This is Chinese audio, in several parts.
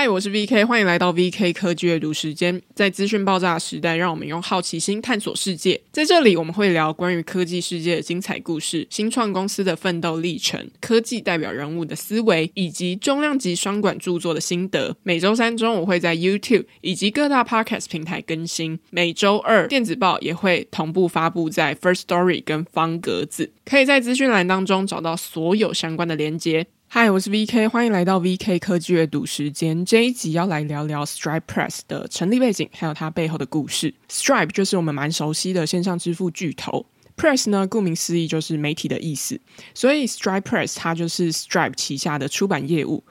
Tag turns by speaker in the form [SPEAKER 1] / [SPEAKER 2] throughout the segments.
[SPEAKER 1] 嗨，我是 VK，欢迎来到 VK 科技阅读时间。在资讯爆炸的时代，让我们用好奇心探索世界。在这里，我们会聊关于科技世界的精彩故事、新创公司的奋斗历程、科技代表人物的思维，以及重量级双管著作的心得。每周三中午会在 YouTube 以及各大 Podcast 平台更新。每周二电子报也会同步发布在 First Story 跟方格子，可以在资讯栏当中找到所有相关的连接。嗨，我是 VK，欢迎来到 VK 科技阅读时间。这一集要来聊聊 Stripe Press 的成立背景，还有它背后的故事。Stripe 就是我们蛮熟悉的线上支付巨头，Press 呢，顾名思义就是媒体的意思，所以 Stripe Press 它就是 Stripe 旗下的出版业务。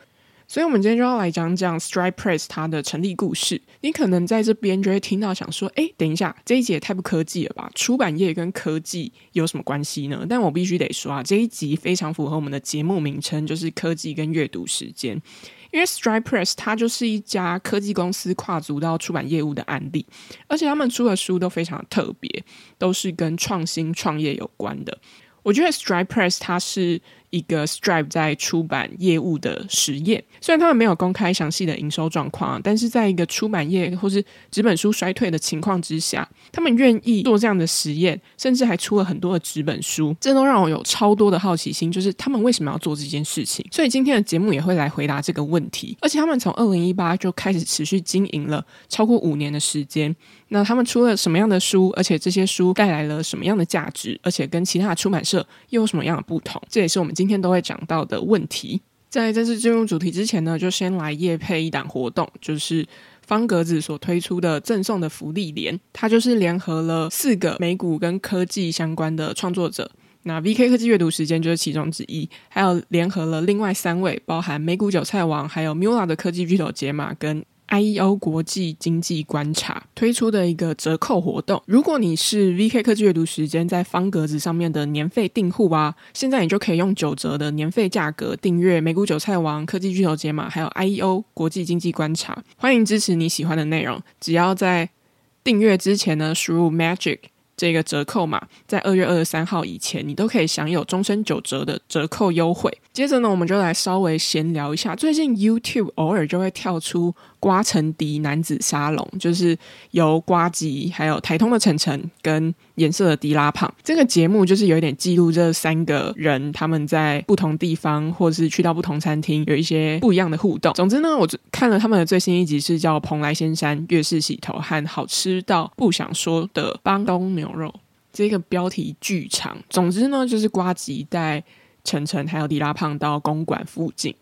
[SPEAKER 1] 所以，我们今天就要来讲讲 Stripe Press 它的成立故事。你可能在这边就会听到想说：“诶，等一下，这一集也太不科技了吧？出版业跟科技有什么关系呢？”但我必须得说啊，这一集非常符合我们的节目名称，就是科技跟阅读时间。因为 Stripe Press 它就是一家科技公司跨足到出版业务的案例，而且他们出的书都非常特别，都是跟创新创业有关的。我觉得 Stripe Press 它是一个 Stripe 在出版业务的实验，虽然他们没有公开详细的营收状况，但是在一个出版业或是纸本书衰退的情况之下，他们愿意做这样的实验，甚至还出了很多的纸本书，这都让我有超多的好奇心，就是他们为什么要做这件事情？所以今天的节目也会来回答这个问题。而且他们从二零一八就开始持续经营了超过五年的时间。那他们出了什么样的书？而且这些书带来了什么样的价值？而且跟其他的出版社又有什么样的不同？这也是我们今天都会讲到的问题。在正式进入主题之前呢，就先来夜配一档活动，就是方格子所推出的赠送的福利连，它就是联合了四个美股跟科技相关的创作者，那 VK 科技阅读时间就是其中之一，还有联合了另外三位，包含美股韭菜王，还有 Mula 的科技巨头解码跟。IEO 国际经济观察推出的一个折扣活动，如果你是 VK 科技阅读时间在方格子上面的年费订户啊，现在你就可以用九折的年费价格订阅美股韭菜王、科技巨头解码，还有 IEO 国际经济观察。欢迎支持你喜欢的内容，只要在订阅之前呢，输入 Magic。这个折扣码在二月二十三号以前，你都可以享有终身九折的折扣优惠。接着呢，我们就来稍微闲聊一下，最近 YouTube 偶尔就会跳出。瓜城迪男子沙龙就是由瓜吉还有台通的晨晨跟颜色的迪拉胖这个节目，就是有一点记录这三个人他们在不同地方或是去到不同餐厅有一些不一样的互动。总之呢，我看了他们的最新一集是叫《蓬莱仙山粤式洗头》和好吃到不想说的邦东牛肉，这个标题巨长。总之呢，就是瓜吉带晨晨还有迪拉胖到公馆附近，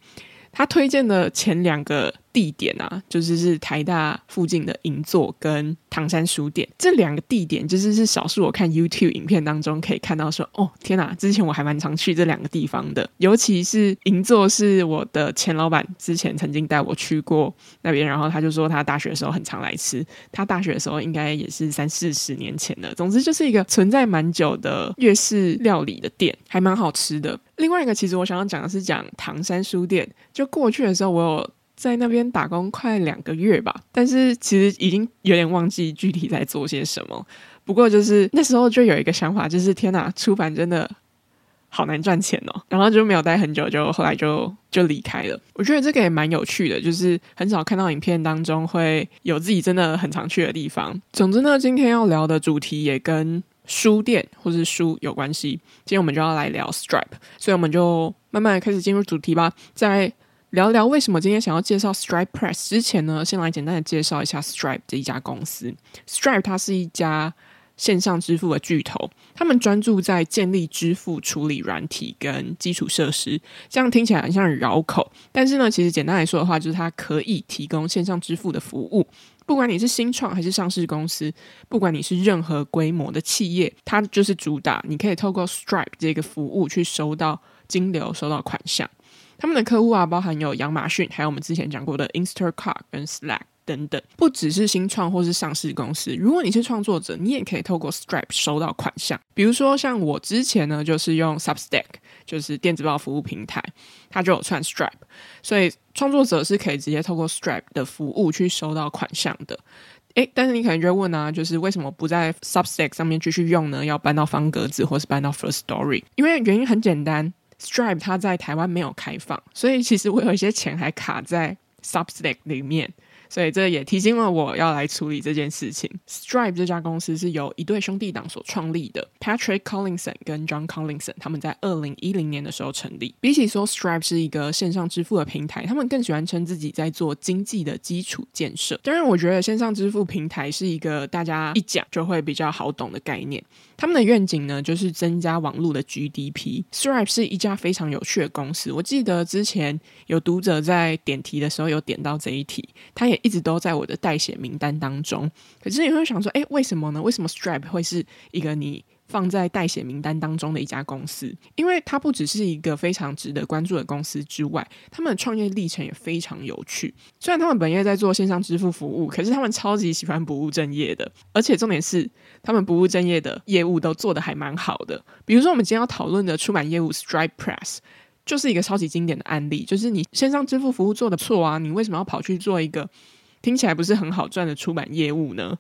[SPEAKER 1] 他推荐的前两个。地点啊，就是是台大附近的银座跟唐山书店这两个地点，就是是少数我看 YouTube 影片当中可以看到说，哦天哪，之前我还蛮常去这两个地方的，尤其是银座是我的前老板之前曾经带我去过那边，然后他就说他大学的时候很常来吃，他大学的时候应该也是三四十年前了。总之就是一个存在蛮久的粤式料理的店，还蛮好吃的。另外一个其实我想要讲的是讲唐山书店，就过去的时候我有。在那边打工快两个月吧，但是其实已经有点忘记具体在做些什么。不过就是那时候就有一个想法，就是天哪，出版真的好难赚钱哦。然后就没有待很久，就后来就就离开了。我觉得这个也蛮有趣的，就是很少看到影片当中会有自己真的很常去的地方。总之呢，今天要聊的主题也跟书店或是书有关系。今天我们就要来聊 Stripe，所以我们就慢慢开始进入主题吧。在聊聊为什么今天想要介绍 Stripe Press 之前呢，先来简单的介绍一下 Stripe 这一家公司。Stripe 它是一家线上支付的巨头，他们专注在建立支付处理软体跟基础设施。这样听起来很像绕口，但是呢，其实简单来说的话，就是它可以提供线上支付的服务。不管你是新创还是上市公司，不管你是任何规模的企业，它就是主打你可以透过 Stripe 这个服务去收到金流、收到款项。他们的客户啊，包含有亚马逊，还有我们之前讲过的 Instacart 跟 Slack 等等，不只是新创或是上市公司。如果你是创作者，你也可以透过 Stripe 收到款项。比如说，像我之前呢，就是用 Substack，就是电子报服务平台，它就有串 Stripe，所以创作者是可以直接透过 Stripe 的服务去收到款项的。诶，但是你可能就会问啊，就是为什么不在 Substack 上面继续用呢？要搬到方格子或是搬到 First Story？因为原因很简单。Stripe 它在台湾没有开放，所以其实我有一些钱还卡在 Substack 里面。所以这也提醒了我要来处理这件事情。Stripe 这家公司是由一对兄弟党所创立的，Patrick Collinson 跟 John Collinson 他们在二零一零年的时候成立。比起说 Stripe 是一个线上支付的平台，他们更喜欢称自己在做经济的基础建设。当然，我觉得线上支付平台是一个大家一讲就会比较好懂的概念。他们的愿景呢，就是增加网络的 GDP。Stripe 是一家非常有趣的公司。我记得之前有读者在点题的时候有点到这一题，他也一直都在我的代写名单当中。可是你会想说，诶，为什么呢？为什么 Stripe 会是一个你放在待写名单当中的一家公司，因为它不只是一个非常值得关注的公司之外，他们的创业历程也非常有趣。虽然他们本业在做线上支付服务，可是他们超级喜欢不务正业的，而且重点是他们不务正业的业务都做得还蛮好的。比如说我们今天要讨论的出版业务 Stripe Press，就是一个超级经典的案例。就是你线上支付服务做得错啊，你为什么要跑去做一个听起来不是很好赚的出版业务呢？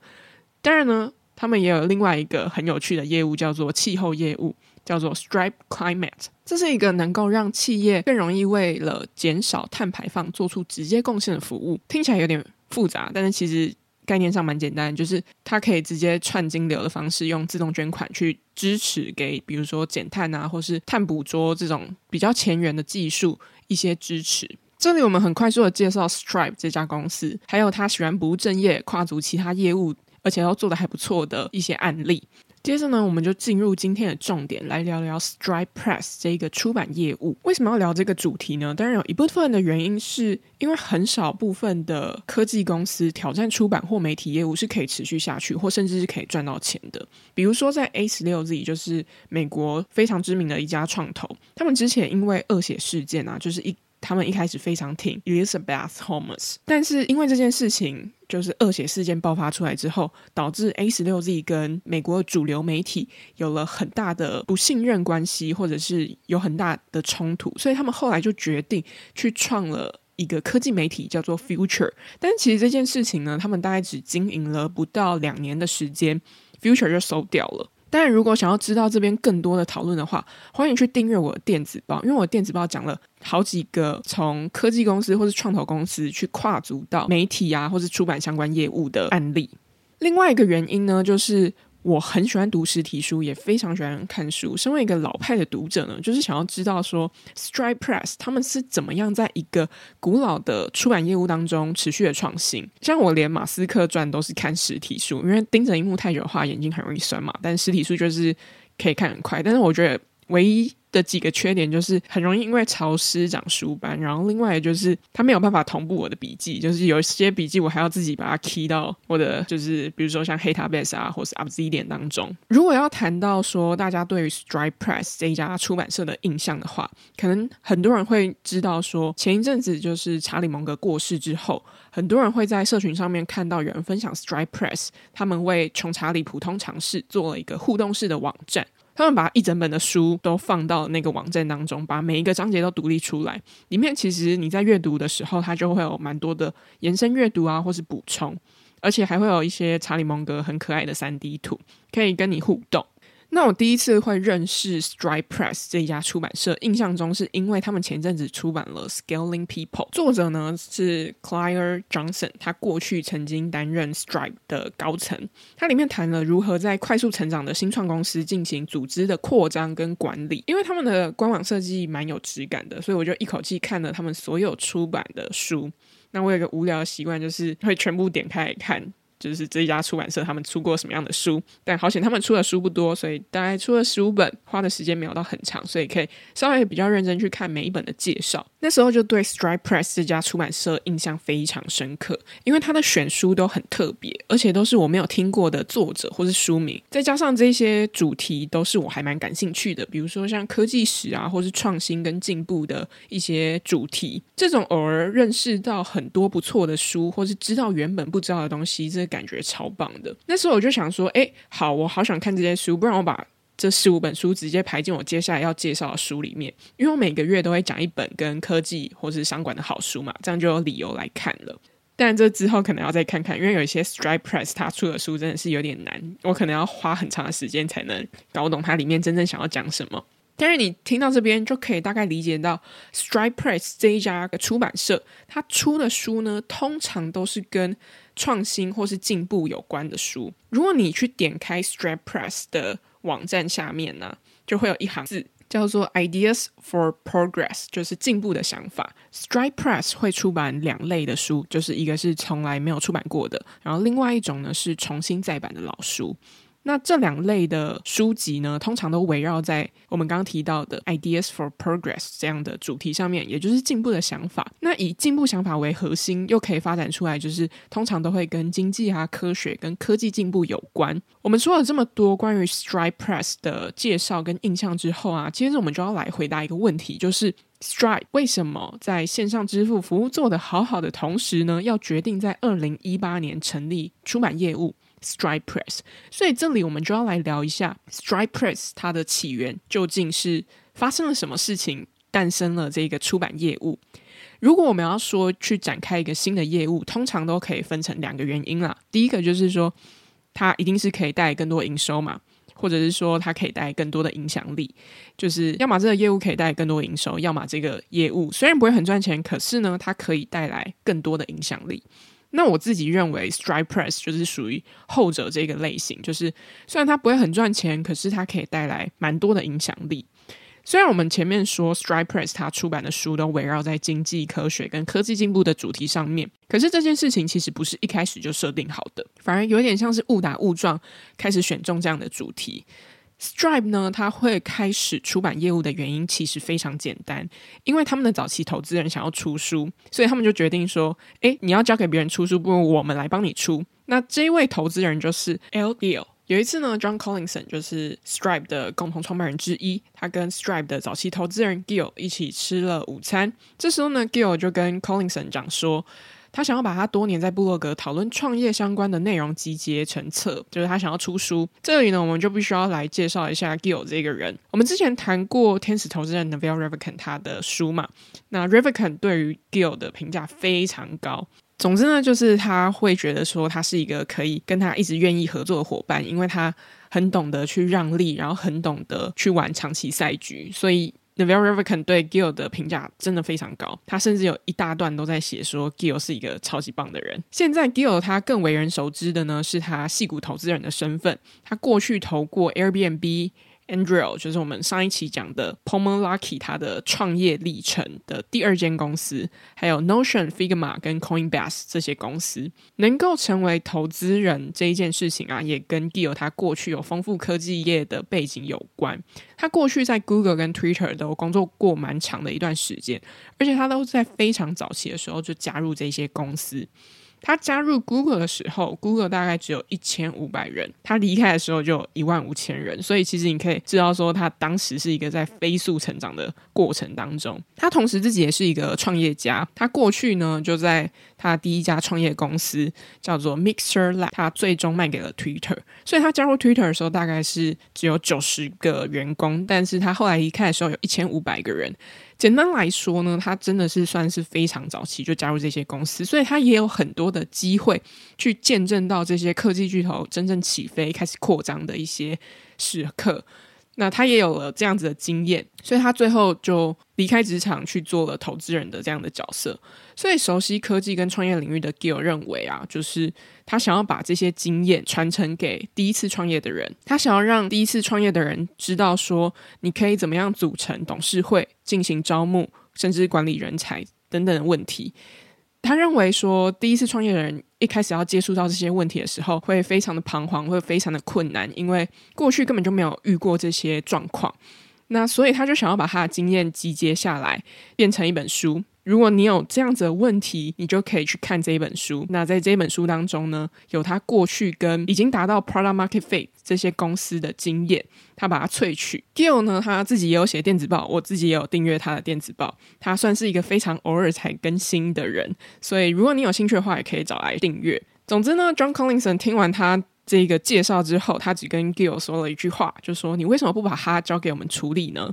[SPEAKER 1] 当然呢。他们也有另外一个很有趣的业务，叫做气候业务，叫做 Stripe Climate。这是一个能够让企业更容易为了减少碳排放做出直接贡献的服务。听起来有点复杂，但是其实概念上蛮简单，就是它可以直接串金流的方式，用自动捐款去支持给，比如说减碳啊，或是碳捕捉这种比较前沿的技术一些支持。这里我们很快速的介绍 Stripe 这家公司，还有他喜欢不务正业、跨足其他业务。而且都做的还不错的一些案例。接着呢，我们就进入今天的重点，来聊聊 Stripe Press 这一个出版业务。为什么要聊这个主题呢？当然有一部分的原因是因为很少部分的科技公司挑战出版或媒体业务是可以持续下去，或甚至是可以赚到钱的。比如说在 A16Z，就是美国非常知名的一家创投，他们之前因为恶血事件啊，就是一。他们一开始非常挺 Elizabeth Holmes，但是因为这件事情，就是恶血事件爆发出来之后，导致 A16Z 跟美国主流媒体有了很大的不信任关系，或者是有很大的冲突，所以他们后来就决定去创了一个科技媒体，叫做 Future。但其实这件事情呢，他们大概只经营了不到两年的时间，Future 就收掉了。但如果想要知道这边更多的讨论的话，欢迎去订阅我的电子报，因为我电子报讲了好几个从科技公司或是创投公司去跨足到媒体啊，或是出版相关业务的案例。另外一个原因呢，就是。我很喜欢读实体书，也非常喜欢看书。身为一个老派的读者呢，就是想要知道说 strip press 他们是怎么样在一个古老的出版业务当中持续的创新。像我连马斯克传都是看实体书，因为盯着荧幕太久的话，眼睛很容易酸嘛。但实体书就是可以看很快。但是我觉得唯一。的几个缺点就是很容易因为潮湿长书斑，然后另外就是它没有办法同步我的笔记，就是有一些笔记我还要自己把它 key 到我的，就是比如说像 Heptabase 啊，或是 UpZ 点当中。如果要谈到说大家对于 Stripe Press 这一家出版社的印象的话，可能很多人会知道说，前一阵子就是查理蒙格过世之后，很多人会在社群上面看到有人分享 Stripe Press，他们为穷查理普通尝试做了一个互动式的网站。他们把一整本的书都放到那个网站当中，把每一个章节都独立出来。里面其实你在阅读的时候，它就会有蛮多的延伸阅读啊，或是补充，而且还会有一些查理蒙格很可爱的三 D 图，可以跟你互动。那我第一次会认识 Stripe Press 这一家出版社，印象中是因为他们前阵子出版了《Scaling People》，作者呢是 Claire Johnson，他过去曾经担任 Stripe 的高层，他里面谈了如何在快速成长的新创公司进行组织的扩张跟管理，因为他们的官网设计蛮有质感的，所以我就一口气看了他们所有出版的书。那我有个无聊的习惯，就是会全部点开来看。就是这家出版社，他们出过什么样的书？但好险，他们出的书不多，所以大概出了十五本，花的时间没有到很长，所以可以稍微比较认真去看每一本的介绍。那时候就对 Stripe Press 这家出版社印象非常深刻，因为他的选书都很特别，而且都是我没有听过的作者或是书名，再加上这些主题都是我还蛮感兴趣的，比如说像科技史啊，或是创新跟进步的一些主题。这种偶尔认识到很多不错的书，或是知道原本不知道的东西，这感觉超棒的。那时候我就想说，哎，好，我好想看这些书，不然我把这十五本书直接排进我接下来要介绍的书里面。因为我每个月都会讲一本跟科技或是相关的好书嘛，这样就有理由来看了。但这之后可能要再看看，因为有一些 strip press 它出的书真的是有点难，我可能要花很长的时间才能搞懂它里面真正想要讲什么。但是你听到这边就可以大概理解到 strip press 这一家出版社，它出的书呢，通常都是跟创新或是进步有关的书。如果你去点开 Stripe Press 的网站下面呢，就会有一行字叫做 “Ideas for Progress”，就是进步的想法。Stripe Press 会出版两类的书，就是一个是从来没有出版过的，然后另外一种呢是重新再版的老书。那这两类的书籍呢，通常都围绕在我们刚刚提到的 “ideas for progress” 这样的主题上面，也就是进步的想法。那以进步想法为核心，又可以发展出来，就是通常都会跟经济啊、科学跟科技进步有关。我们说了这么多关于 Stripe Press 的介绍跟印象之后啊，接着我们就要来回答一个问题，就是 Stripe 为什么在线上支付服务做得好好的同时呢，要决定在二零一八年成立出版业务？Stripe Press，所以这里我们就要来聊一下 Stripe Press 它的起源究竟是发生了什么事情，诞生了这个出版业务。如果我们要说去展开一个新的业务，通常都可以分成两个原因啦。第一个就是说，它一定是可以带来更多营收嘛，或者是说它可以带来更多的影响力。就是要么这个业务可以带来更多营收，要么这个业务虽然不会很赚钱，可是呢，它可以带来更多的影响力。那我自己认为，Stripe Press 就是属于后者这个类型，就是虽然它不会很赚钱，可是它可以带来蛮多的影响力。虽然我们前面说 Stripe Press 它出版的书都围绕在经济、科学跟科技进步的主题上面，可是这件事情其实不是一开始就设定好的，反而有点像是误打误撞开始选中这样的主题。Stripe 呢，他会开始出版业务的原因其实非常简单，因为他们的早期投资人想要出书，所以他们就决定说：“诶，你要交给别人出书，不如我们来帮你出。”那这一位投资人就是 L. Gill。有一次呢，John Collinson 就是 Stripe 的共同创办人之一，他跟 Stripe 的早期投资人 Gill 一起吃了午餐。这时候呢，Gill 就跟 Collinson 讲说。他想要把他多年在部落格讨论创业相关的内容集结成册，就是他想要出书。这里呢，我们就必须要来介绍一下 Gill 这个人。我们之前谈过天使投资人 Naval Ravikant 他的书嘛，那 Ravikant 对于 Gill 的评价非常高。总之呢，就是他会觉得说他是一个可以跟他一直愿意合作的伙伴，因为他很懂得去让利，然后很懂得去玩长期赛局，所以。Naval Ravikant 对 Gill 的评价真的非常高，他甚至有一大段都在写说 Gill 是一个超级棒的人。现在 Gill 他更为人熟知的呢，是他戏骨投资人的身份，他过去投过 Airbnb。Andrea 就是我们上一期讲的 Palmer Luckey 他的创业历程的第二间公司，还有 Notion、Figma 跟 Coinbase 这些公司能够成为投资人这一件事情啊，也跟 Gill 他过去有丰富科技业的背景有关。他过去在 Google 跟 Twitter 都工作过蛮长的一段时间，而且他都在非常早期的时候就加入这些公司。他加入 Google 的时候，Google 大概只有一千五百人；他离开的时候就一万五千人。所以其实你可以知道说，他当时是一个在飞速成长的过程当中。他同时自己也是一个创业家。他过去呢，就在他第一家创业公司叫做 Mixer Lab，他最终卖给了 Twitter。所以他加入 Twitter 的时候，大概是只有九十个员工，但是他后来离开的时候有一千五百个人。简单来说呢，他真的是算是非常早期就加入这些公司，所以他也有很多的机会去见证到这些科技巨头真正起飞、开始扩张的一些时刻。那他也有了这样子的经验，所以他最后就离开职场去做了投资人的这样的角色。所以熟悉科技跟创业领域的 Gill 认为啊，就是他想要把这些经验传承给第一次创业的人，他想要让第一次创业的人知道说，你可以怎么样组成董事会进行招募，甚至管理人才等等的问题。他认为说，第一次创业的人一开始要接触到这些问题的时候，会非常的彷徨，会非常的困难，因为过去根本就没有遇过这些状况。那所以他就想要把他的经验集结下来，变成一本书。如果你有这样子的问题，你就可以去看这一本书。那在这本书当中呢，有他过去跟已经达到 product market fit 这些公司的经验，他把它萃取。Gill 呢，他自己也有写电子报，我自己也有订阅他的电子报。他算是一个非常偶尔才更新的人，所以如果你有兴趣的话，也可以找来订阅。总之呢，John Collinson 听完他这个介绍之后，他只跟 Gill 说了一句话，就说：“你为什么不把它交给我们处理呢？”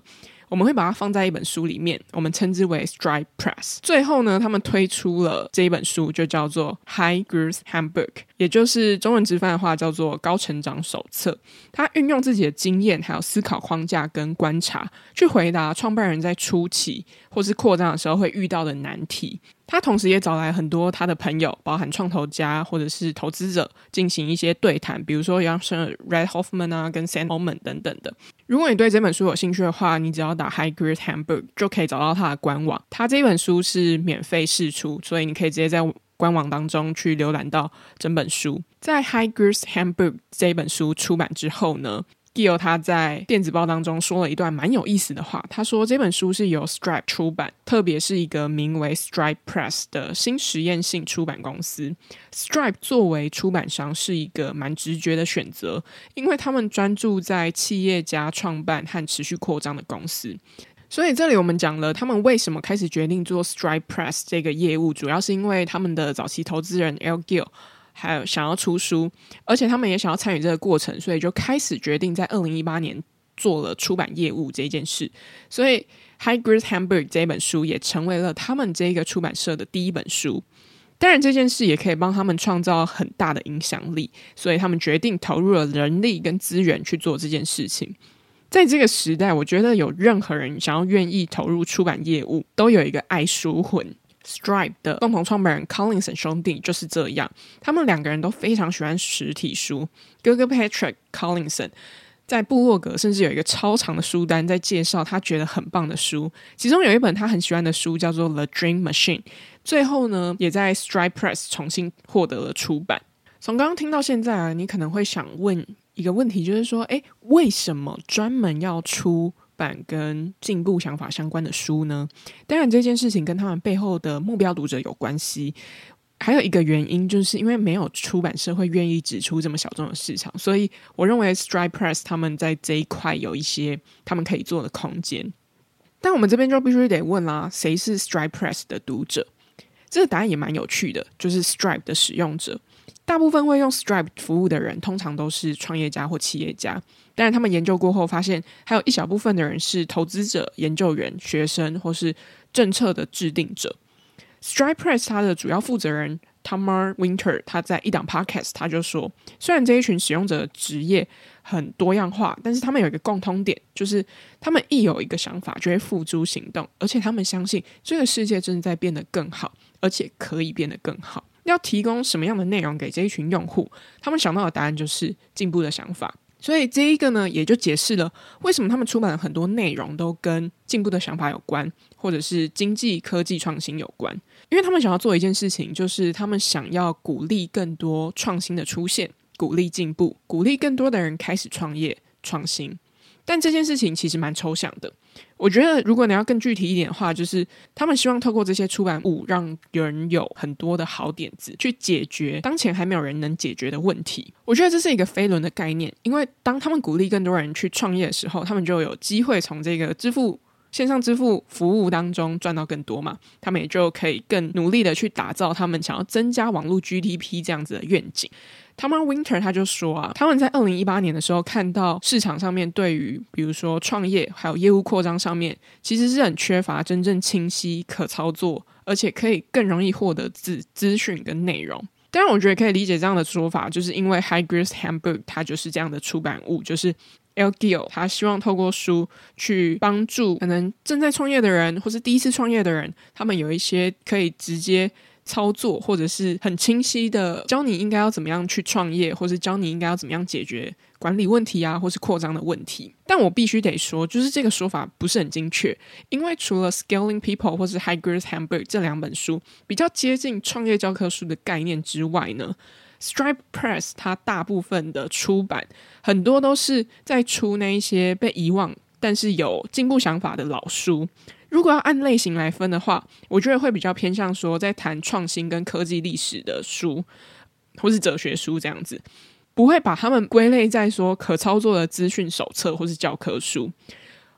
[SPEAKER 1] 我们会把它放在一本书里面，我们称之为 Stripe Press。最后呢，他们推出了这一本书，就叫做 High Girls Handbook，也就是中文直翻的话叫做高成长手册。他运用自己的经验，还有思考框架跟观察，去回答创办人在初期或是扩张的时候会遇到的难题。他同时也找来很多他的朋友，包含创投家或者是投资者，进行一些对谈，比如说杨生、Red Hoffman 啊，跟 Sam o m a n 等等的。如果你对这本书有兴趣的话，你只要打 High Growth Handbook 就可以找到他的官网。他这本书是免费试出，所以你可以直接在官网当中去浏览到整本书。在 High Growth Handbook 这本书出版之后呢，Gil 他在电子报当中说了一段蛮有意思的话。他说这本书是由 Stripe 出版，特别是一个名为 Stripe Press 的新实验性出版公司。Stripe 作为出版商是一个蛮直觉的选择，因为他们专注在企业家创办和持续扩张的公司。所以这里我们讲了他们为什么开始决定做 Stripe Press 这个业务，主要是因为他们的早期投资人 L. Gill。还有想要出书，而且他们也想要参与这个过程，所以就开始决定在二零一八年做了出版业务这件事。所以《High Growth Hamburg》这本书也成为了他们这个出版社的第一本书。当然，这件事也可以帮他们创造很大的影响力，所以他们决定投入了人力跟资源去做这件事情。在这个时代，我觉得有任何人想要愿意投入出版业务，都有一个爱书魂。Stripe 的共同创办人 Collinson 兄弟就是这样，他们两个人都非常喜欢实体书。哥哥 Patrick Collinson 在部落格甚至有一个超长的书单，在介绍他觉得很棒的书，其中有一本他很喜欢的书叫做《The Dream Machine》，最后呢也在 Stripe Press 重新获得了出版。从刚刚听到现在啊，你可能会想问一个问题，就是说，诶，为什么专门要出版跟进步想法相关的书呢？当然，这件事情跟他们背后的目标读者有关系。还有一个原因，就是因为没有出版社会愿意指出这么小众的市场，所以我认为 Stripe Press 他们在这一块有一些他们可以做的空间。但我们这边就必须得问啦，谁是 Stripe Press 的读者？这个答案也蛮有趣的，就是 Stripe 的使用者。大部分会用 Stripe 服务的人，通常都是创业家或企业家。但是，他们研究过后发现，还有一小部分的人是投资者、研究员、学生或是政策的制定者。Stripe Press 它的主要负责人 Tamar Winter 他在一档 Podcast 他就说，虽然这一群使用者的职业很多样化，但是他们有一个共通点，就是他们一有一个想法就会付诸行动，而且他们相信这个世界正在变得更好，而且可以变得更好。要提供什么样的内容给这一群用户？他们想到的答案就是进步的想法。所以这一个呢，也就解释了为什么他们出版了很多内容都跟进步的想法有关，或者是经济科技创新有关。因为他们想要做一件事情，就是他们想要鼓励更多创新的出现，鼓励进步，鼓励更多的人开始创业创新。但这件事情其实蛮抽象的。我觉得，如果你要更具体一点的话，就是他们希望透过这些出版物，让有人有很多的好点子，去解决当前还没有人能解决的问题。我觉得这是一个飞轮的概念，因为当他们鼓励更多人去创业的时候，他们就有机会从这个支付线上支付服务当中赚到更多嘛。他们也就可以更努力的去打造他们想要增加网络 GDP 这样子的愿景。Tomar Winter 他就说啊，他们在二零一八年的时候看到市场上面对于比如说创业还有业务扩张上面，其实是很缺乏真正清晰可操作，而且可以更容易获得资资讯跟内容。当然，我觉得可以理解这样的说法，就是因为 High Growth Handbook 它就是这样的出版物，就是 Al Gil 他希望透过书去帮助可能正在创业的人或是第一次创业的人，他们有一些可以直接。操作或者是很清晰的教你应该要怎么样去创业，或是教你应该要怎么样解决管理问题啊，或是扩张的问题。但我必须得说，就是这个说法不是很精确，因为除了 Scaling People 或是 High Growth Handbook 这两本书比较接近创业教科书的概念之外呢，Stripe Press 它大部分的出版很多都是在出那一些被遗忘但是有进步想法的老书。如果要按类型来分的话，我觉得会比较偏向说在谈创新跟科技历史的书，或是哲学书这样子，不会把他们归类在说可操作的资讯手册或是教科书。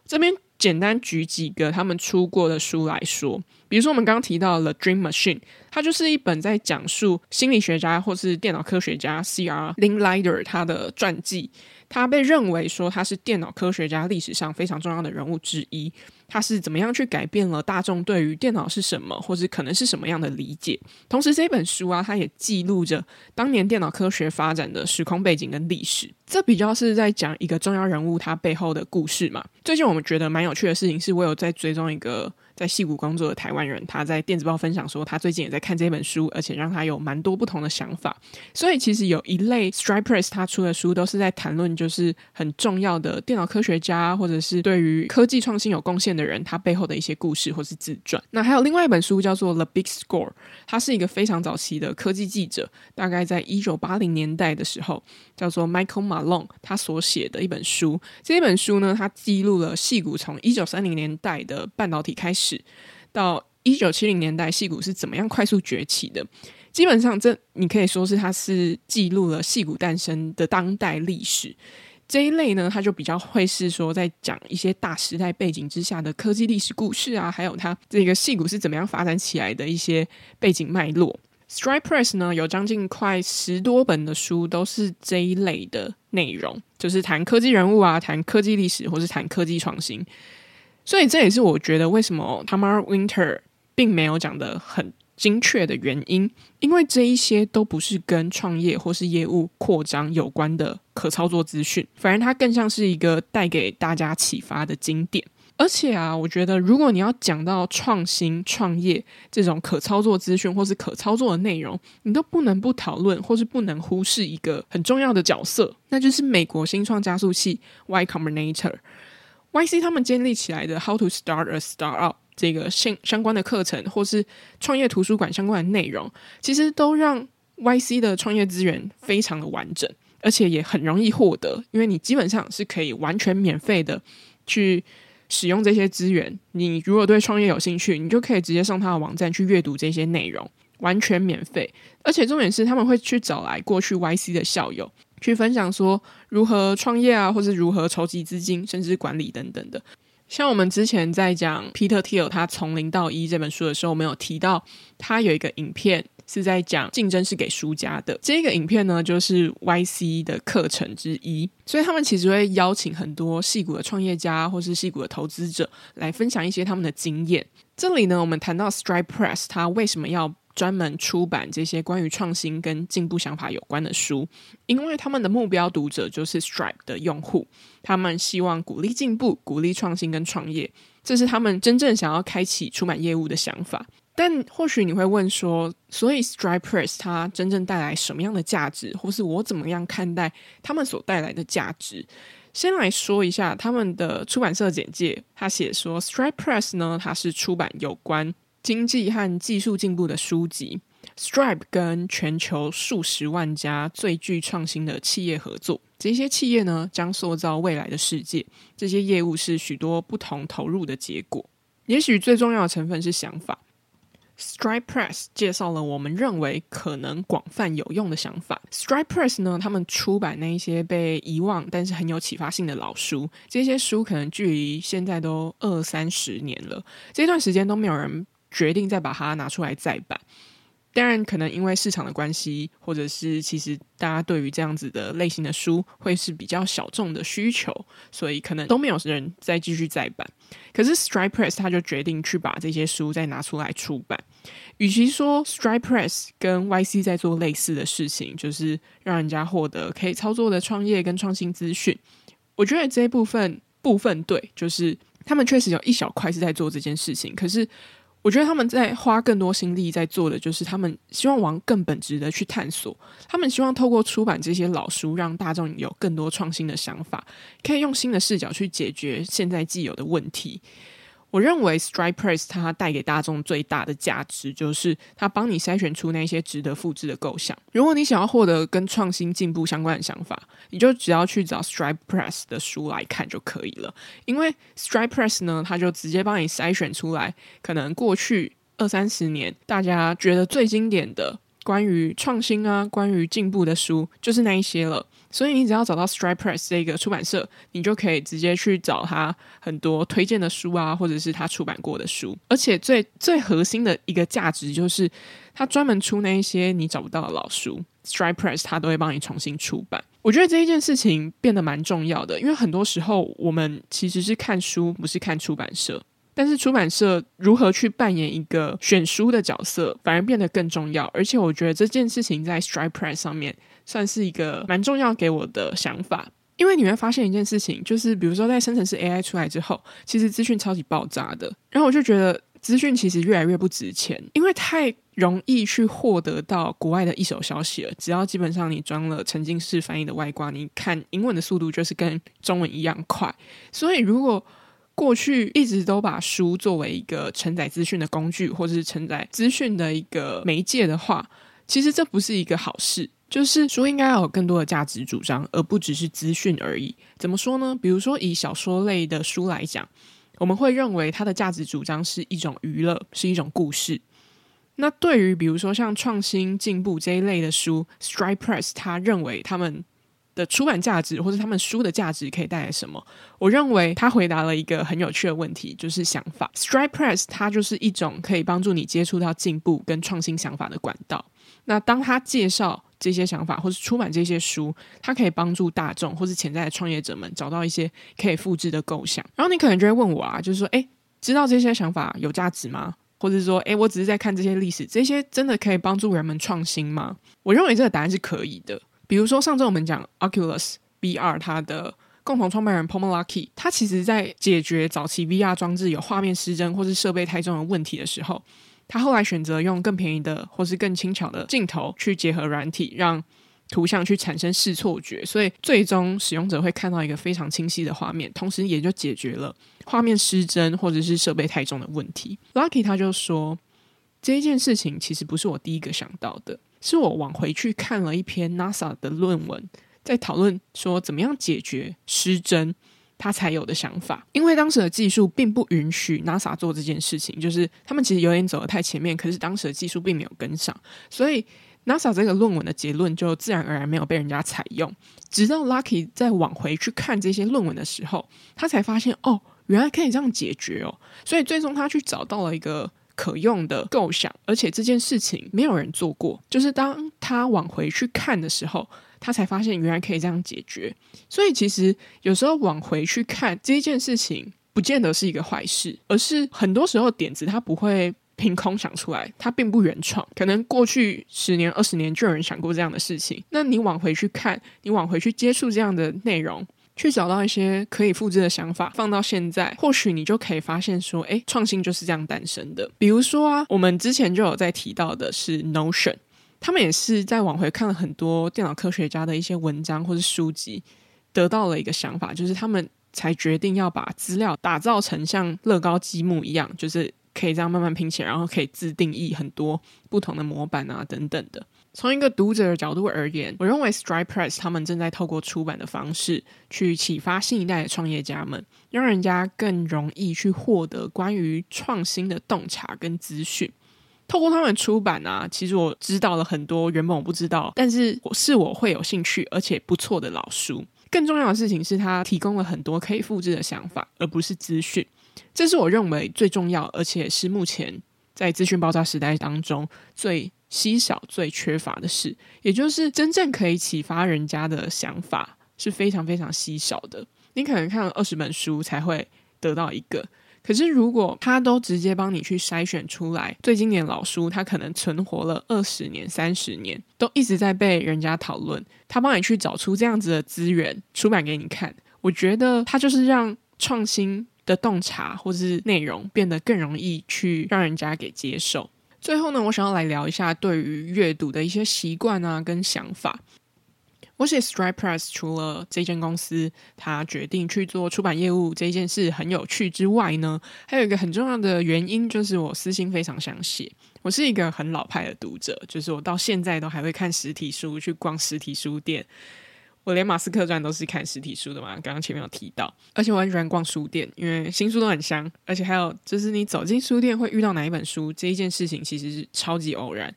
[SPEAKER 1] 这边简单举几个他们出过的书来说，比如说我们刚刚提到的《Dream Machine》，它就是一本在讲述心理学家或是电脑科学家 C.R. Linklater 他的传记。他被认为说他是电脑科学家历史上非常重要的人物之一。他是怎么样去改变了大众对于电脑是什么，或是可能是什么样的理解？同时，这本书啊，它也记录着当年电脑科学发展的时空背景跟历史。这比较是在讲一个重要人物他背后的故事嘛。最近我们觉得蛮有趣的事情，是我有在追踪一个。在戏谷工作的台湾人，他在电子报分享说，他最近也在看这本书，而且让他有蛮多不同的想法。所以其实有一类 Stripe Press 他出的书，都是在谈论就是很重要的电脑科学家，或者是对于科技创新有贡献的人，他背后的一些故事或是自传。那还有另外一本书叫做 The Big Score，他是一个非常早期的科技记者，大概在一九八零年代的时候，叫做 Michael Malone，他所写的一本书。这一本书呢，他记录了戏谷从一九三零年代的半导体开始。始到一九七零年代，戏骨是怎么样快速崛起的？基本上，这你可以说是它是记录了戏骨诞生的当代历史这一类呢，它就比较会是说在讲一些大时代背景之下的科技历史故事啊，还有它这个戏骨是怎么样发展起来的一些背景脉络。strip press 呢，有将近快十多本的书都是这一类的内容，就是谈科技人物啊，谈科技历史，或是谈科技创新。所以这也是我觉得为什么 Tamara Winter 并没有讲得很精确的原因，因为这一些都不是跟创业或是业务扩张有关的可操作资讯，反而它更像是一个带给大家启发的经典。而且啊，我觉得如果你要讲到创新创业这种可操作资讯或是可操作的内容，你都不能不讨论或是不能忽视一个很重要的角色，那就是美国新创加速器 Y Combinator。YC 他们建立起来的 How to Start a Startup 这个相相关的课程，或是创业图书馆相关的内容，其实都让 YC 的创业资源非常的完整，而且也很容易获得，因为你基本上是可以完全免费的去使用这些资源。你如果对创业有兴趣，你就可以直接上他的网站去阅读这些内容，完全免费。而且重点是，他们会去找来过去 YC 的校友。去分享说如何创业啊，或是如何筹集资金，甚至管理等等的。像我们之前在讲 Peter Thiel 他从零到一这本书的时候，我们有提到他有一个影片是在讲竞争是给输家的。这个影片呢，就是 YC 的课程之一，所以他们其实会邀请很多戏骨的创业家或是戏骨的投资者来分享一些他们的经验。这里呢，我们谈到 Stripe Press，他为什么要专门出版这些关于创新跟进步想法有关的书，因为他们的目标读者就是 Stripe 的用户，他们希望鼓励进步、鼓励创新跟创业，这是他们真正想要开启出版业务的想法。但或许你会问说，所以 Stripe Press 它真正带来什么样的价值，或是我怎么样看待他们所带来的价值？先来说一下他们的出版社简介，他写说 Stripe Press 呢，它是出版有关。经济和技术进步的书籍，Stripe 跟全球数十万家最具创新的企业合作。这些企业呢，将塑造未来的世界。这些业务是许多不同投入的结果。也许最重要的成分是想法。Stripe Press 介绍了我们认为可能广泛有用的想法。Stripe Press 呢，他们出版那一些被遗忘但是很有启发性的老书。这些书可能距离现在都二三十年了，这段时间都没有人。决定再把它拿出来再版，当然可能因为市场的关系，或者是其实大家对于这样子的类型的书会是比较小众的需求，所以可能都没有人再继续再版。可是 Stri Press 他就决定去把这些书再拿出来出版。与其说 Stripe Press 跟 YC 在做类似的事情，就是让人家获得可以操作的创业跟创新资讯，我觉得这一部分部分对，就是他们确实有一小块是在做这件事情，可是。我觉得他们在花更多心力在做的，就是他们希望往更本质的去探索。他们希望透过出版这些老书，让大众有更多创新的想法，可以用新的视角去解决现在既有的问题。我认为 Stripe Press 它带给大众最大的价值，就是它帮你筛选出那些值得复制的构想。如果你想要获得跟创新进步相关的想法，你就只要去找 Stripe Press 的书来看就可以了。因为 Stripe Press 呢，它就直接帮你筛选出来，可能过去二三十年大家觉得最经典的关于创新啊、关于进步的书，就是那一些了。所以你只要找到 Stripe Press 这个出版社，你就可以直接去找他很多推荐的书啊，或者是他出版过的书。而且最最核心的一个价值就是，他专门出那一些你找不到的老书，Stripe Press 他都会帮你重新出版。我觉得这一件事情变得蛮重要的，因为很多时候我们其实是看书，不是看出版社。但是出版社如何去扮演一个选书的角色，反而变得更重要。而且我觉得这件事情在 Stripe Press 上面算是一个蛮重要给我的想法，因为你会发现一件事情，就是比如说在生成式 AI 出来之后，其实资讯超级爆炸的。然后我就觉得资讯其实越来越不值钱，因为太。容易去获得到国外的一手消息了。只要基本上你装了沉浸式翻译的外挂，你看英文的速度就是跟中文一样快。所以，如果过去一直都把书作为一个承载资讯的工具，或者是承载资讯的一个媒介的话，其实这不是一个好事。就是书应该要有更多的价值主张，而不只是资讯而已。怎么说呢？比如说以小说类的书来讲，我们会认为它的价值主张是一种娱乐，是一种故事。那对于比如说像创新进步这一类的书，StridePress 他认为他们的出版价值或者他们书的价值可以带来什么？我认为他回答了一个很有趣的问题，就是想法。StridePress 它就是一种可以帮助你接触到进步跟创新想法的管道。那当他介绍这些想法或是出版这些书，它可以帮助大众或是潜在的创业者们找到一些可以复制的构想。然后你可能就会问我啊，就是说，诶，知道这些想法有价值吗？或者说，诶，我只是在看这些历史，这些真的可以帮助人们创新吗？我认为这个答案是可以的。比如说，上周我们讲 Oculus VR，它的共同创办人 Palmer Luckey，他其实在解决早期 VR 装置有画面失真或是设备太重的问题的时候，他后来选择用更便宜的或是更轻巧的镜头去结合软体，让图像去产生视错觉，所以最终使用者会看到一个非常清晰的画面，同时也就解决了画面失真或者是设备太重的问题。Lucky，他就说，这一件事情其实不是我第一个想到的，是我往回去看了一篇 NASA 的论文，在讨论说怎么样解决失真，他才有的想法。因为当时的技术并不允许 NASA 做这件事情，就是他们其实有点走得太前面，可是当时的技术并没有跟上，所以。NASA 这个论文的结论就自然而然没有被人家采用，直到 Lucky 再往回去看这些论文的时候，他才发现哦，原来可以这样解决哦，所以最终他去找到了一个可用的构想，而且这件事情没有人做过，就是当他往回去看的时候，他才发现原来可以这样解决。所以其实有时候往回去看这件事情，不见得是一个坏事，而是很多时候点子它不会。凭空想出来，它并不原创。可能过去十年、二十年就有人想过这样的事情。那你往回去看，你往回去接触这样的内容，去找到一些可以复制的想法，放到现在，或许你就可以发现说，哎，创新就是这样诞生的。比如说啊，我们之前就有在提到的是 Notion，他们也是在往回看了很多电脑科学家的一些文章或是书籍，得到了一个想法，就是他们才决定要把资料打造成像乐高积木一样，就是。可以这样慢慢拼起来，然后可以自定义很多不同的模板啊，等等的。从一个读者的角度而言，我认为 StridePress 他们正在透过出版的方式去启发新一代的创业家们，让人家更容易去获得关于创新的洞察跟资讯。透过他们出版啊，其实我知道了很多原本我不知道，但是我是我会有兴趣而且不错的老书。更重要的事情是，他提供了很多可以复制的想法，而不是资讯。这是我认为最重要，而且是目前在资讯爆炸时代当中最稀少、最缺乏的事。也就是真正可以启发人家的想法是非常非常稀少的。你可能看了二十本书才会得到一个，可是如果他都直接帮你去筛选出来最经典老书，他可能存活了二十年、三十年，都一直在被人家讨论。他帮你去找出这样子的资源出版给你看，我觉得他就是让创新。的洞察或者是内容变得更容易去让人家给接受。最后呢，我想要来聊一下对于阅读的一些习惯啊跟想法。我写 Stripe Press 除了这间公司他决定去做出版业务这件事很有趣之外呢，还有一个很重要的原因就是我私心非常想写。我是一个很老派的读者，就是我到现在都还会看实体书，去逛实体书店。我连马斯克传都是看实体书的嘛，刚刚前面有提到，而且我很喜欢逛书店，因为新书都很香，而且还有就是你走进书店会遇到哪一本书这一件事情其实是超级偶然，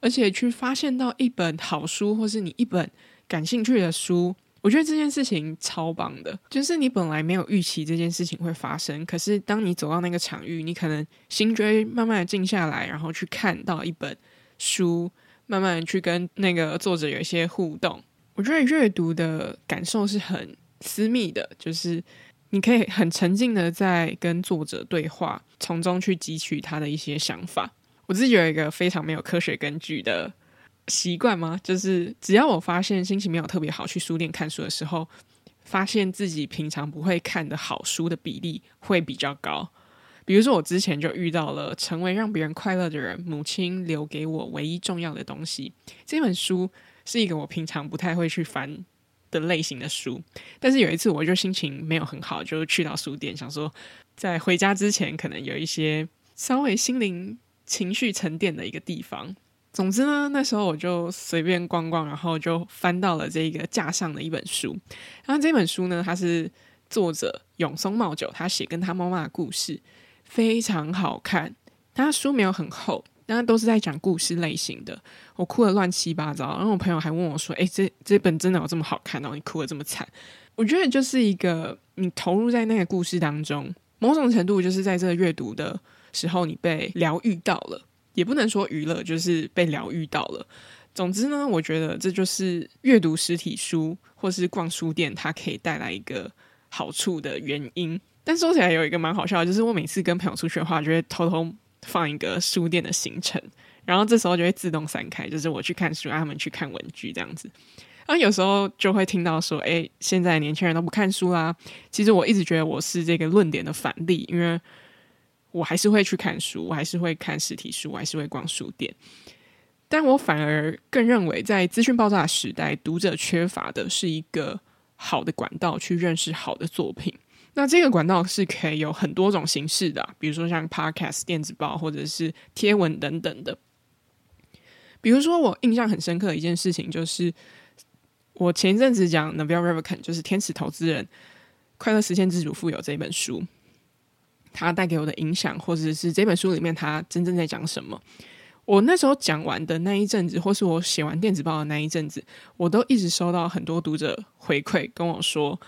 [SPEAKER 1] 而且去发现到一本好书或是你一本感兴趣的书，我觉得这件事情超棒的，就是你本来没有预期这件事情会发生，可是当你走到那个场域，你可能心椎慢慢的静下来，然后去看到一本书，慢慢的去跟那个作者有一些互动。我觉得阅读的感受是很私密的，就是你可以很沉浸的在跟作者对话，从中去汲取他的一些想法。我自己有一个非常没有科学根据的习惯吗？就是只要我发现心情没有特别好，去书店看书的时候，发现自己平常不会看的好书的比例会比较高。比如说，我之前就遇到了《成为让别人快乐的人》，母亲留给我唯一重要的东西。这本书是一个我平常不太会去翻的类型的书，但是有一次我就心情没有很好，就去到书店，想说在回家之前可能有一些稍微心灵情绪沉淀的一个地方。总之呢，那时候我就随便逛逛，然后就翻到了这个架上的一本书。然后这本书呢，它是作者永松茂久他写跟他妈妈的故事。非常好看，他书没有很厚，但都是在讲故事类型的。我哭得乱七八糟，然后我朋友还问我说：“诶，这这本真的有这么好看哦？你哭得这么惨？”我觉得就是一个你投入在那个故事当中，某种程度就是在这个阅读的时候，你被疗愈到了，也不能说娱乐，就是被疗愈到了。总之呢，我觉得这就是阅读实体书或是逛书店，它可以带来一个好处的原因。但说起来有一个蛮好笑的，就是我每次跟朋友出去的话，就会偷偷放一个书店的行程，然后这时候就会自动散开，就是我去看书，他们去看文具这样子。然后有时候就会听到说：“哎，现在年轻人都不看书啦。”其实我一直觉得我是这个论点的反例，因为我还是会去看书，我还是会看实体书，我还是会逛书店。但我反而更认为，在资讯爆炸时代，读者缺乏的是一个好的管道去认识好的作品。那这个管道是可以有很多种形式的，比如说像 Podcast、电子报或者是贴文等等的。比如说，我印象很深刻的一件事情，就是我前一阵子讲 Naval revken 就是《天使投资人快乐实现自主富有》这本书，它带给我的影响，或者是这本书里面它真正在讲什么。我那时候讲完的那一阵子，或是我写完电子报的那一阵子，我都一直收到很多读者回馈跟我说。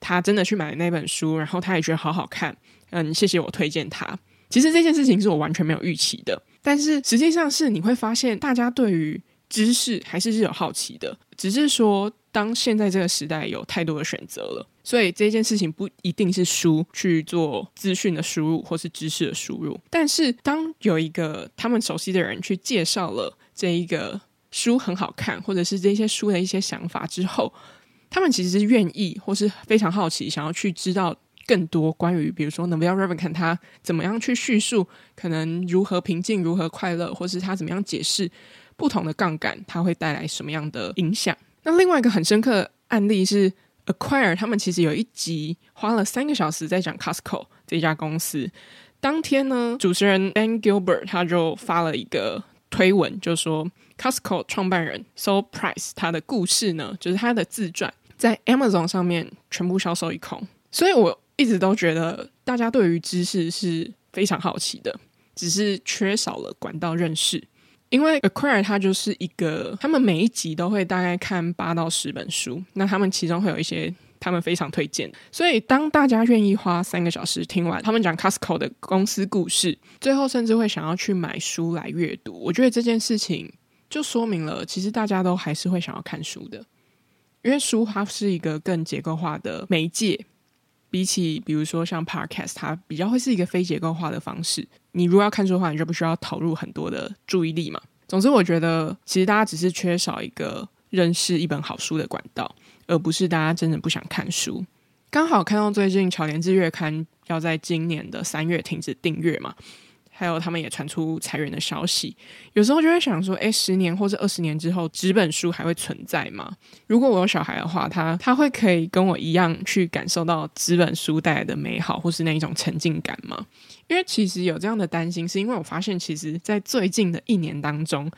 [SPEAKER 1] 他真的去买那本书，然后他也觉得好好看。嗯，谢谢我推荐他。其实这件事情是我完全没有预期的，但是实际上是你会发现，大家对于知识还是是有好奇的。只是说，当现在这个时代有太多的选择了，所以这件事情不一定是书去做资讯的输入或是知识的输入。但是当有一个他们熟悉的人去介绍了这一个书很好看，或者是这些书的一些想法之后。他们其实是愿意，或是非常好奇，想要去知道更多关于，比如说 Naval Ravikant 他怎么样去叙述，可能如何平静、如何快乐，或是他怎么样解释不同的杠杆，它会带来什么样的影响。那另外一个很深刻的案例是 Acquire，他们其实有一集花了三个小时在讲 Costco 这家公司。当天呢，主持人 Ben Gilbert 他就发了一个推文，就说 Costco 创办人 Sol Price 他的故事呢，就是他的自传。在 Amazon 上面全部销售一空，所以我一直都觉得大家对于知识是非常好奇的，只是缺少了管道认识。因为 Acquire 它就是一个，他们每一集都会大概看八到十本书，那他们其中会有一些他们非常推荐，所以当大家愿意花三个小时听完他们讲 Costco 的公司故事，最后甚至会想要去买书来阅读，我觉得这件事情就说明了，其实大家都还是会想要看书的。因为书它是一个更结构化的媒介，比起比如说像 Podcast，它比较会是一个非结构化的方式。你如果要看书的话，你就不需要投入很多的注意力嘛。总之，我觉得其实大家只是缺少一个认识一本好书的管道，而不是大家真的不想看书。刚好看到最近巧莲志月刊要在今年的三月停止订阅嘛。还有，他们也传出裁员的消息。有时候就会想说，诶，十年或者二十年之后，纸本书还会存在吗？如果我有小孩的话，他他会可以跟我一样去感受到纸本书带来的美好，或是那一种沉浸感吗？因为其实有这样的担心，是因为我发现，其实，在最近的一年当中，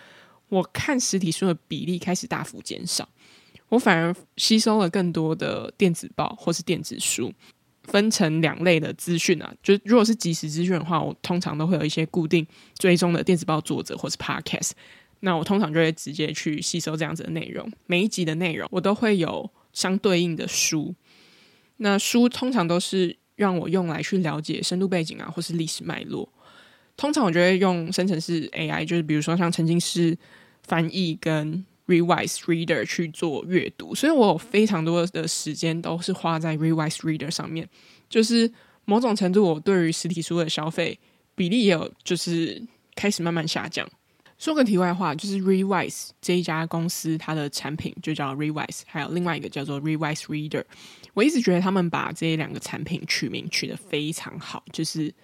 [SPEAKER 1] 我看实体书的比例开始大幅减少，我反而吸收了更多的电子报或是电子书。分成两类的资讯啊，就如果是即时资讯的话，我通常都会有一些固定追踪的电子报作者或是 podcast，那我通常就会直接去吸收这样子的内容。每一集的内容我都会有相对应的书，那书通常都是让我用来去了解深度背景啊，或是历史脉络。通常我就会用生成式 AI，就是比如说像曾经是翻译跟 Readwise Reader 去做阅读，所以我有非常多的时间都是花在 Readwise Reader 上面。就是某种程度，我对于实体书的消费比例也有就是开始慢慢下降。说个题外话，就是 Readwise 这一家公司，它的产品就叫 Readwise，还有另外一个叫做 Readwise Reader。我一直觉得他们把这两个产品取名取得非常好，就是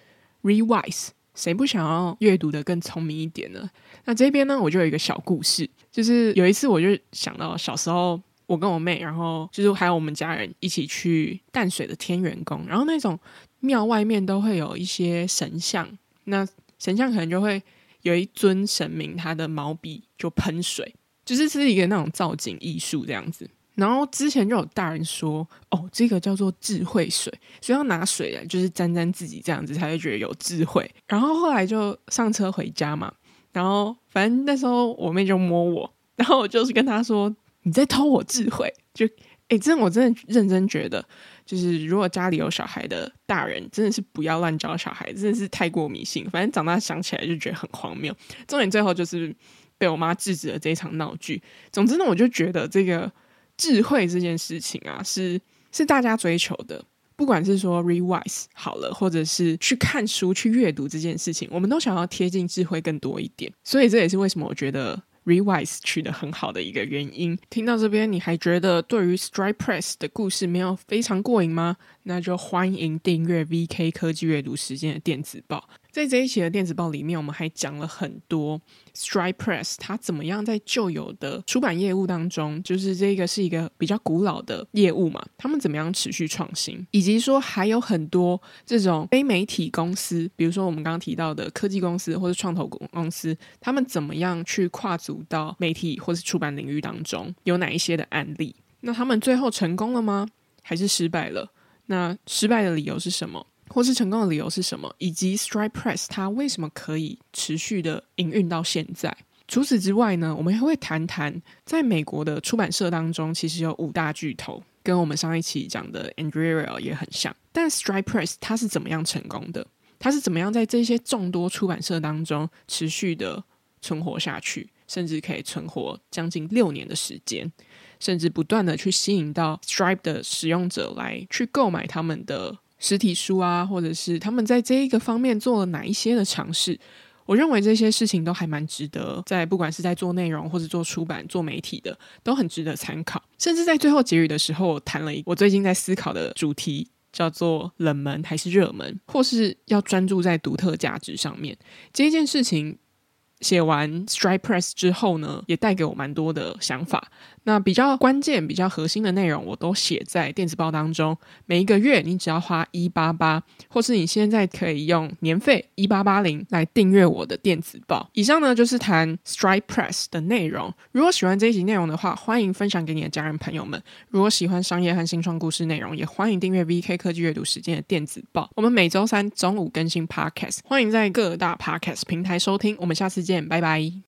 [SPEAKER 1] Readwise。谁不想要阅读的更聪明一点呢？那这边呢，我就有一个小故事，就是有一次我就想到小时候，我跟我妹，然后就是还有我们家人一起去淡水的天元宫，然后那种庙外面都会有一些神像，那神像可能就会有一尊神明，他的毛笔就喷水，就是是一个那种造景艺术这样子。然后之前就有大人说，哦，这个叫做智慧水，所以要拿水来就是沾沾自己这样子才会觉得有智慧。然后后来就上车回家嘛，然后反正那时候我妹就摸我，然后我就是跟她说，你在偷我智慧。就哎，真的我真的认真觉得，就是如果家里有小孩的大人，真的是不要乱教小孩，真的是太过迷信。反正长大想起来就觉得很荒谬。重点最后就是被我妈制止了这一场闹剧。总之呢，我就觉得这个。智慧这件事情啊，是是大家追求的。不管是说 Readwise 好了，或者是去看书、去阅读这件事情，我们都想要贴近智慧更多一点。所以这也是为什么我觉得 Readwise 取得很好的一个原因。听到这边，你还觉得对于 StreetPress 的故事没有非常过瘾吗？那就欢迎订阅 VK 科技阅读时间的电子报。在这一期的电子报里面，我们还讲了很多 StreetPress 它怎么样在旧有的出版业务当中，就是这个是一个比较古老的业务嘛，他们怎么样持续创新，以及说还有很多这种非媒体公司，比如说我们刚刚提到的科技公司或者创投公司，他们怎么样去跨足到媒体或是出版领域当中，有哪一些的案例？那他们最后成功了吗？还是失败了？那失败的理由是什么？或是成功的理由是什么？以及 Stripe Press 它为什么可以持续的营运到现在？除此之外呢，我们还会谈谈在美国的出版社当中，其实有五大巨头，跟我们上一期讲的 Andrea 也很像。但 Stripe Press 它是怎么样成功的？它是怎么样在这些众多出版社当中持续的存活下去，甚至可以存活将近六年的时间，甚至不断的去吸引到 Stripe 的使用者来去购买他们的。实体书啊，或者是他们在这一个方面做了哪一些的尝试？我认为这些事情都还蛮值得，在不管是在做内容或者做出版、做媒体的，都很值得参考。甚至在最后结语的时候，我谈了一我最近在思考的主题，叫做冷门还是热门，或是要专注在独特价值上面。这一件事情写完 Stri Press 之后呢，也带给我蛮多的想法。那比较关键、比较核心的内容，我都写在电子报当中。每一个月，你只要花一八八，或是你现在可以用年费一八八零来订阅我的电子报。以上呢，就是谈 Stripe Press 的内容。如果喜欢这一集内容的话，欢迎分享给你的家人朋友们。如果喜欢商业和新创故事内容，也欢迎订阅 VK 科技阅读时间的电子报。我们每周三中午更新 Podcast，欢迎在各大 Podcast 平台收听。我们下次见，拜拜。